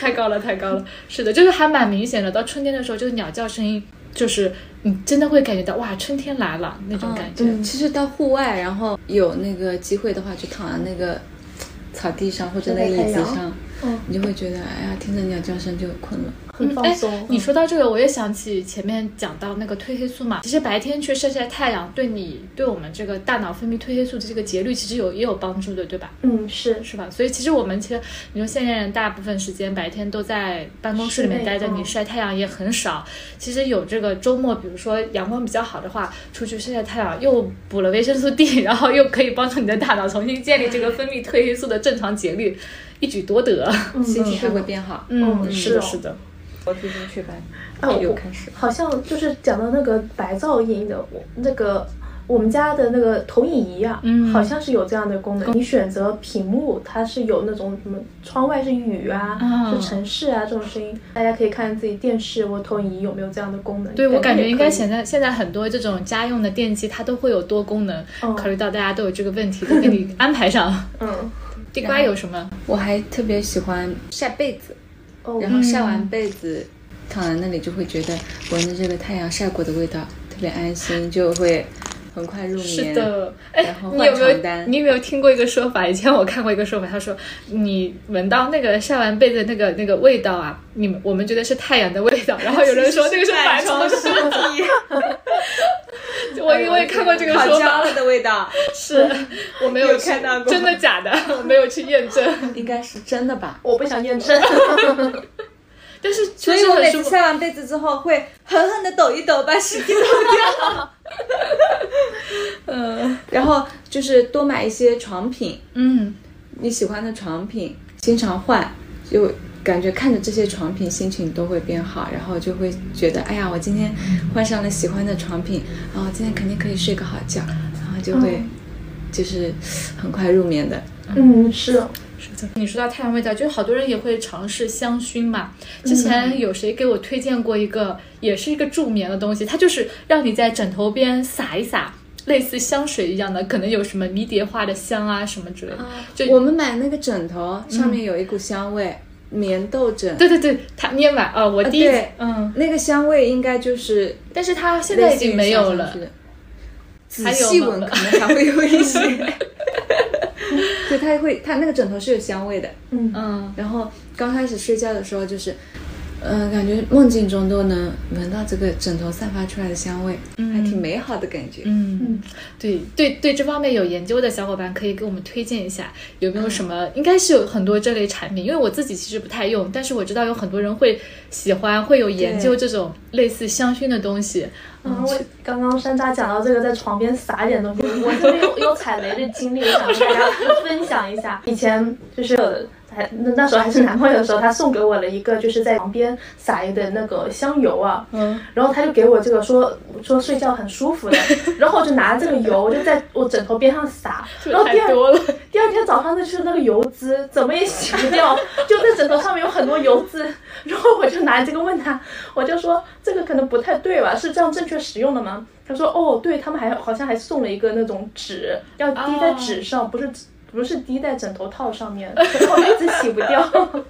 太高了，太高了。是的，就是还蛮明显的。到春天的时候，这个鸟叫声音，就是你真的会感觉到哇，春天来了那种感觉。其实到户外，然后有那个机会的话，就躺在那个草地上或者那个椅子上。你就会觉得，哎呀，听着鸟叫声就困了，很放松。你说到这个，我也想起前面讲到那个褪黑素嘛。其实白天去晒晒太阳，对你对我们这个大脑分泌褪黑素的这个节律，其实有也有帮助的，对吧？嗯，是是吧？所以其实我们其实，你说现在人大部分时间白天都在办公室里面待着，你晒太阳也很少。其实有这个周末，比如说阳光比较好的话，出去晒晒太阳，又补了维生素 D，然后又可以帮助你的大脑重新建立这个分泌褪黑素的正常节律。一举多得，心情会变好。嗯，是的，是的。我最近去班，啊，又开始。好像就是讲到那个白噪音的，我那个我们家的那个投影仪啊，好像是有这样的功能。你选择屏幕，它是有那种什么窗外是雨啊，是城市啊这种声音，大家可以看自己电视或投影仪有没有这样的功能。对我感觉应该现在现在很多这种家用的电器，它都会有多功能。考虑到大家都有这个问题，都给你安排上。嗯。地瓜有什么？我还特别喜欢晒被子，然后晒完被子躺在那里就会觉得闻着这个太阳晒过的味道特别安心，就会很快入眠。是的，哎，你有没有你有没有听过一个说法？以前我看过一个说法，他说你闻到那个晒完被子那个那个味道啊，你们我们觉得是太阳的味道，然后有人说那个是 螨虫尸体。我因为看过这个说法了的味道，是我没有看到过，真的假的？我没有去验证，应该是真的吧？我不想验证。但是，所以我每次晒完被子之后会狠狠的抖一抖，把湿气抖掉。嗯，然后就是多买一些床品，嗯，你喜欢的床品，经常换，就。感觉看着这些床品，心情都会变好，然后就会觉得，哎呀，我今天换上了喜欢的床品，然后今天肯定可以睡个好觉，然后就会就是很快入眠的。嗯，是是的。你说到太阳味道，就是好多人也会尝试香薰嘛。之前有谁给我推荐过一个，也是一个助眠的东西，它就是让你在枕头边撒一撒，类似香水一样的，可能有什么迷迭花的香啊什么之类的。就我们买那个枕头上面有一股香味。棉豆枕，对对对，它你也买啊？我第一，嗯，那个香味应该就是，但是它现在已经没有了。仔细闻可能还会有一些，对，它会，它那个枕头是有香味的，嗯嗯。然后刚开始睡觉的时候就是嗯，感觉梦境中都能闻到这个枕头散发出来的香味，还挺美好的感觉。嗯，对对对，这方面有研究的小伙伴可以给我们推荐一下，有没有什么？应该是有很多这类产品，因为我自己其实不太用，但是我知道有很多人会喜欢，会有研究这种类似香薰的东西。嗯，我刚刚山楂讲到这个，在床边撒一点东西，我这边有有踩雷的经历，我想跟大家分享一下。以前就是。还那那时候还是男朋友的时候，他送给我了一个，就是在旁边撒一点那个香油啊，嗯，然后他就给我这个说说睡觉很舒服的，然后我就拿这个油就在我枕头边上撒，然后第二第二天早上那就是那个油渍怎么也洗不掉，就在枕头上面有很多油渍，然后我就拿这个问他，我就说这个可能不太对吧？是这样正确使用的吗？他说哦，对他们还好像还送了一个那种纸，要滴在纸上，不是。不是滴在枕头套上面，我一直洗不掉。哦，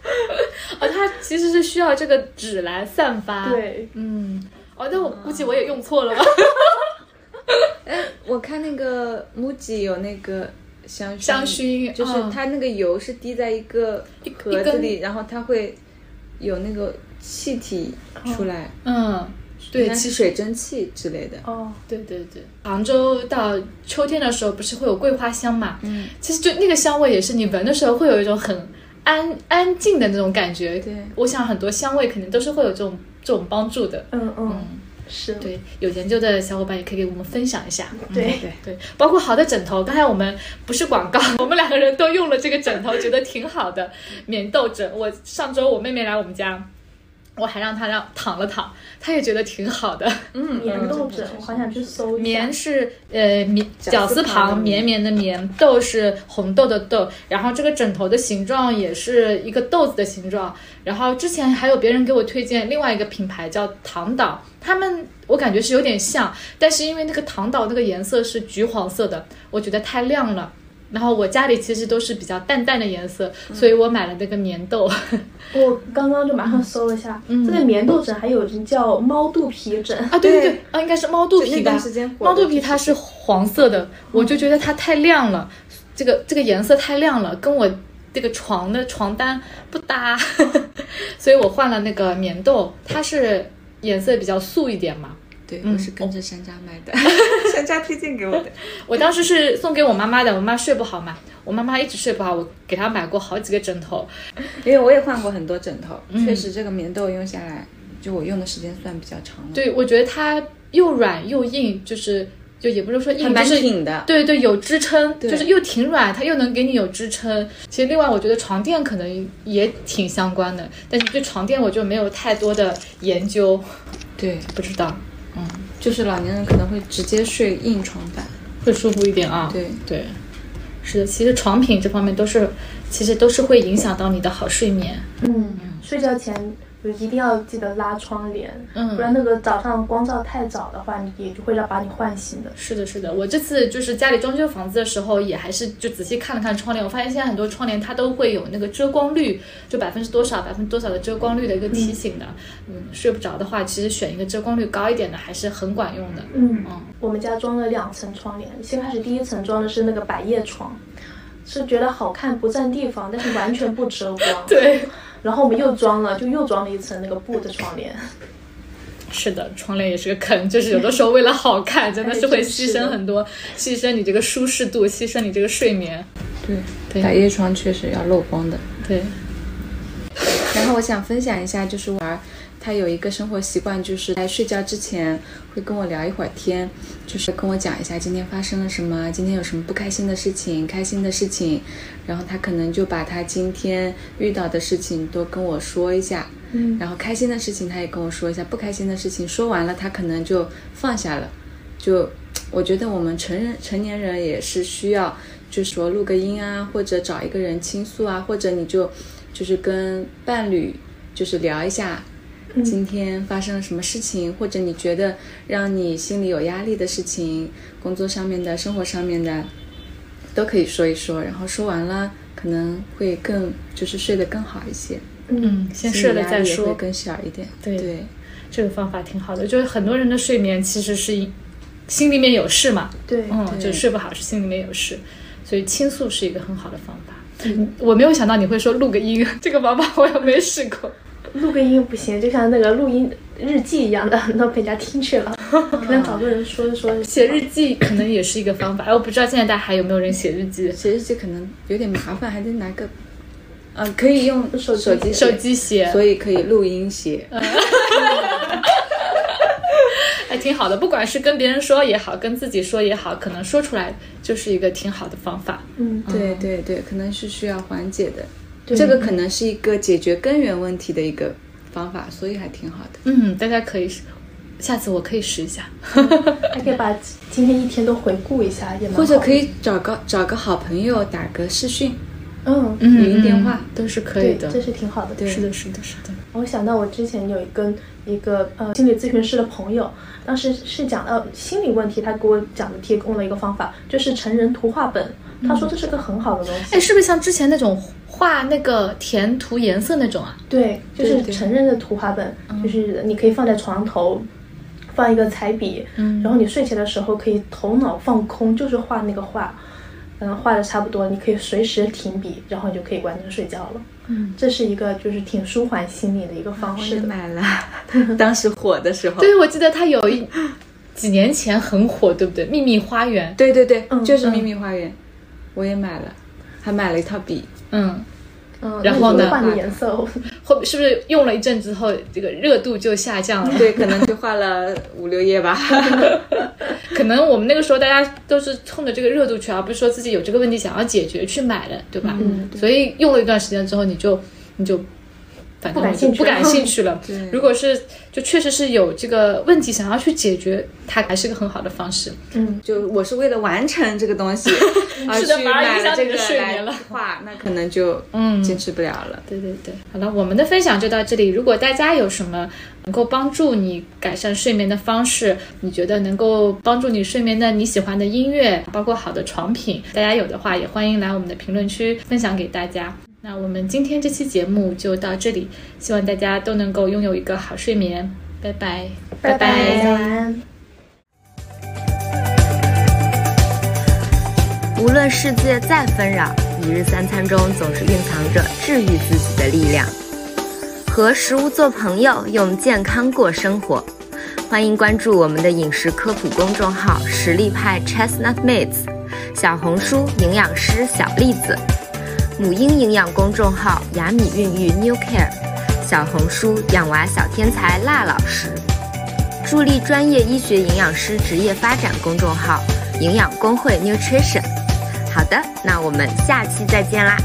它其实是需要这个纸来散发。对，嗯，哦，那我估计我也用错了吧。哎，我看那个 MUJI 有那个香薰香薰，就是它那个油是滴在一个盒子里，然后它会有那个气体出来。嗯。对，吸水蒸气之类的。哦，对对对，杭州到秋天的时候不是会有桂花香嘛？嗯，其实就那个香味也是你闻的时候会有一种很安安静的那种感觉。对，我想很多香味肯定都是会有这种这种帮助的。嗯嗯，是。对，有研究的小伙伴也可以给我们分享一下。对对对，包括好的枕头，刚才我们不是广告，我们两个人都用了这个枕头，觉得挺好的，棉豆枕。我上周我妹妹来我们家。我还让他让躺了躺，他也觉得挺好的。嗯，棉豆枕，我好想去搜一下。棉是呃棉绞丝旁绵绵的棉，豆是红豆的豆，然后这个枕头的形状也是一个豆子的形状。然后之前还有别人给我推荐另外一个品牌叫唐岛，他们我感觉是有点像，但是因为那个唐岛那个颜色是橘黄色的，我觉得太亮了。然后我家里其实都是比较淡淡的颜色，所以我买了那个棉豆。我刚刚就马上搜了一下，这个棉豆枕还有人叫猫肚皮枕。啊，对对对，啊应该是猫肚皮吧？猫肚皮它是黄色的，我就觉得它太亮了，这个这个颜色太亮了，跟我这个床的床单不搭，所以我换了那个棉豆，它是颜色比较素一点嘛。对，我是跟着山楂买的，山楂推荐给我的。我当时是送给我妈妈的，我妈睡不好嘛，我妈妈一直睡不好，我给她买过好几个枕头，因为我也换过很多枕头，确实这个棉豆用下来，就我用的时间算比较长了。对，我觉得它又软又硬，就是就也不是说硬，就是挺的。对对，有支撑，就是又挺软，它又能给你有支撑。其实另外，我觉得床垫可能也挺相关的，但是对床垫我就没有太多的研究，对，不知道。嗯，就是老年人可能会直接睡硬床板，会舒服一点啊。对对，是的，其实床品这方面都是，其实都是会影响到你的好睡眠。嗯，睡觉前。就一定要记得拉窗帘，嗯，不然那个早上光照太早的话，你也就会让把你唤醒的。是的，是的，我这次就是家里装修房子的时候，也还是就仔细看了看窗帘，我发现现在很多窗帘它都会有那个遮光率，就百分之多少、百分之多少的遮光率的一个提醒的。嗯，睡不着的话，其实选一个遮光率高一点的还是很管用的。嗯嗯，我们家装了两层窗帘，先开始第一层装的是那个百叶窗，是觉得好看不占地方，但是完全不遮光。对。然后我们又装了，就又装了一层那个布的窗帘。是的，窗帘也是个坑，就是有的时候为了好看，真的是会牺牲很多，牺牲你这个舒适度，牺牲你这个睡眠。对，百叶窗确实要漏光的。对。然后我想分享一下，就是玩。他有一个生活习惯，就是在睡觉之前会跟我聊一会儿天，就是跟我讲一下今天发生了什么，今天有什么不开心的事情、开心的事情，然后他可能就把他今天遇到的事情都跟我说一下，嗯，然后开心的事情他也跟我说一下，不开心的事情说完了，他可能就放下了。就我觉得我们成人成年人也是需要，就是说录个音啊，或者找一个人倾诉啊，或者你就就是跟伴侣就是聊一下。今天发生了什么事情，或者你觉得让你心里有压力的事情，工作上面的、生活上面的，都可以说一说。然后说完了，可能会更就是睡得更好一些。嗯，先睡了再说，会更小一点。对，这个方法挺好的。就是很多人的睡眠其实是心里面有事嘛。对，嗯，就睡不好是心里面有事，所以倾诉是一个很好的方法。我没有想到你会说录个音，这个方法我也没试过。录个音不行，就像那个录音日记一样的，都被人家听去了。可能找个人说一说。写日记可能也是一个方法，哎，我不知道现在大家还有没有人写日记？写日记可能有点麻烦，还得拿个，嗯，可以用手手机手机写，所以可以录音写。还挺好的，不管是跟别人说也好，跟自己说也好，可能说出来就是一个挺好的方法。嗯，对对对，可能是需要缓解的。这个可能是一个解决根源问题的一个方法，所以还挺好的。嗯，大家可以，下次我可以试一下，还可以把今天一天都回顾一下，也或者可以找个找个好朋友打个视讯，嗯，语音电话都是可以的，这是挺好的。对，是的，是的，是的。我想到我之前有一个一个呃心理咨询师的朋友，当时是讲到心理问题，他给我讲的提供了一个方法，就是成人图画本。他说这是个很好的东西。哎，是不是像之前那种画那个填涂颜色那种啊？对，就是成人的图画本，就是你可以放在床头，放一个彩笔，然后你睡前的时候可以头脑放空，就是画那个画，嗯，画的差不多，你可以随时停笔，然后你就可以关灯睡觉了。嗯，这是一个就是挺舒缓心理的一个方式。买了，当时火的时候。对，我记得它有一几年前很火，对不对？秘密花园。对对对，就是秘密花园。我也买了，还买了一套笔。嗯嗯，然后呢？换个颜色，后是不是用了一阵之后，这个热度就下降了？对，可能就画了五六页吧。可能我们那个时候大家都是冲着这个热度去，而不是说自己有这个问题想要解决去买的，对吧？嗯。所以用了一段时间之后，你就你就。反正就不感兴趣了。如果是就确实是有这个问题想要去解决，它还是个很好的方式。嗯，就我是为了完成这个东西 而去买了这个来画，那可能就嗯坚持不了了。对对对，好了，我们的分享就到这里。如果大家有什么能够帮助你改善睡眠的方式，你觉得能够帮助你睡眠的你喜欢的音乐，包括好的床品，大家有的话也欢迎来我们的评论区分享给大家。那我们今天这期节目就到这里，希望大家都能够拥有一个好睡眠，拜拜，拜拜，晚安。无论世界再纷扰，一日三餐中总是蕴藏着治愈自己的力量。和食物做朋友，用健康过生活。欢迎关注我们的饮食科普公众号“实力派 Chestnut Mates”，小红书营养师小栗子。母婴营养公众号雅米孕育 New Care，小红书养娃小天才辣老师，助力专业医学营养师职业发展公众号营养工会 Nutrition。好的，那我们下期再见啦。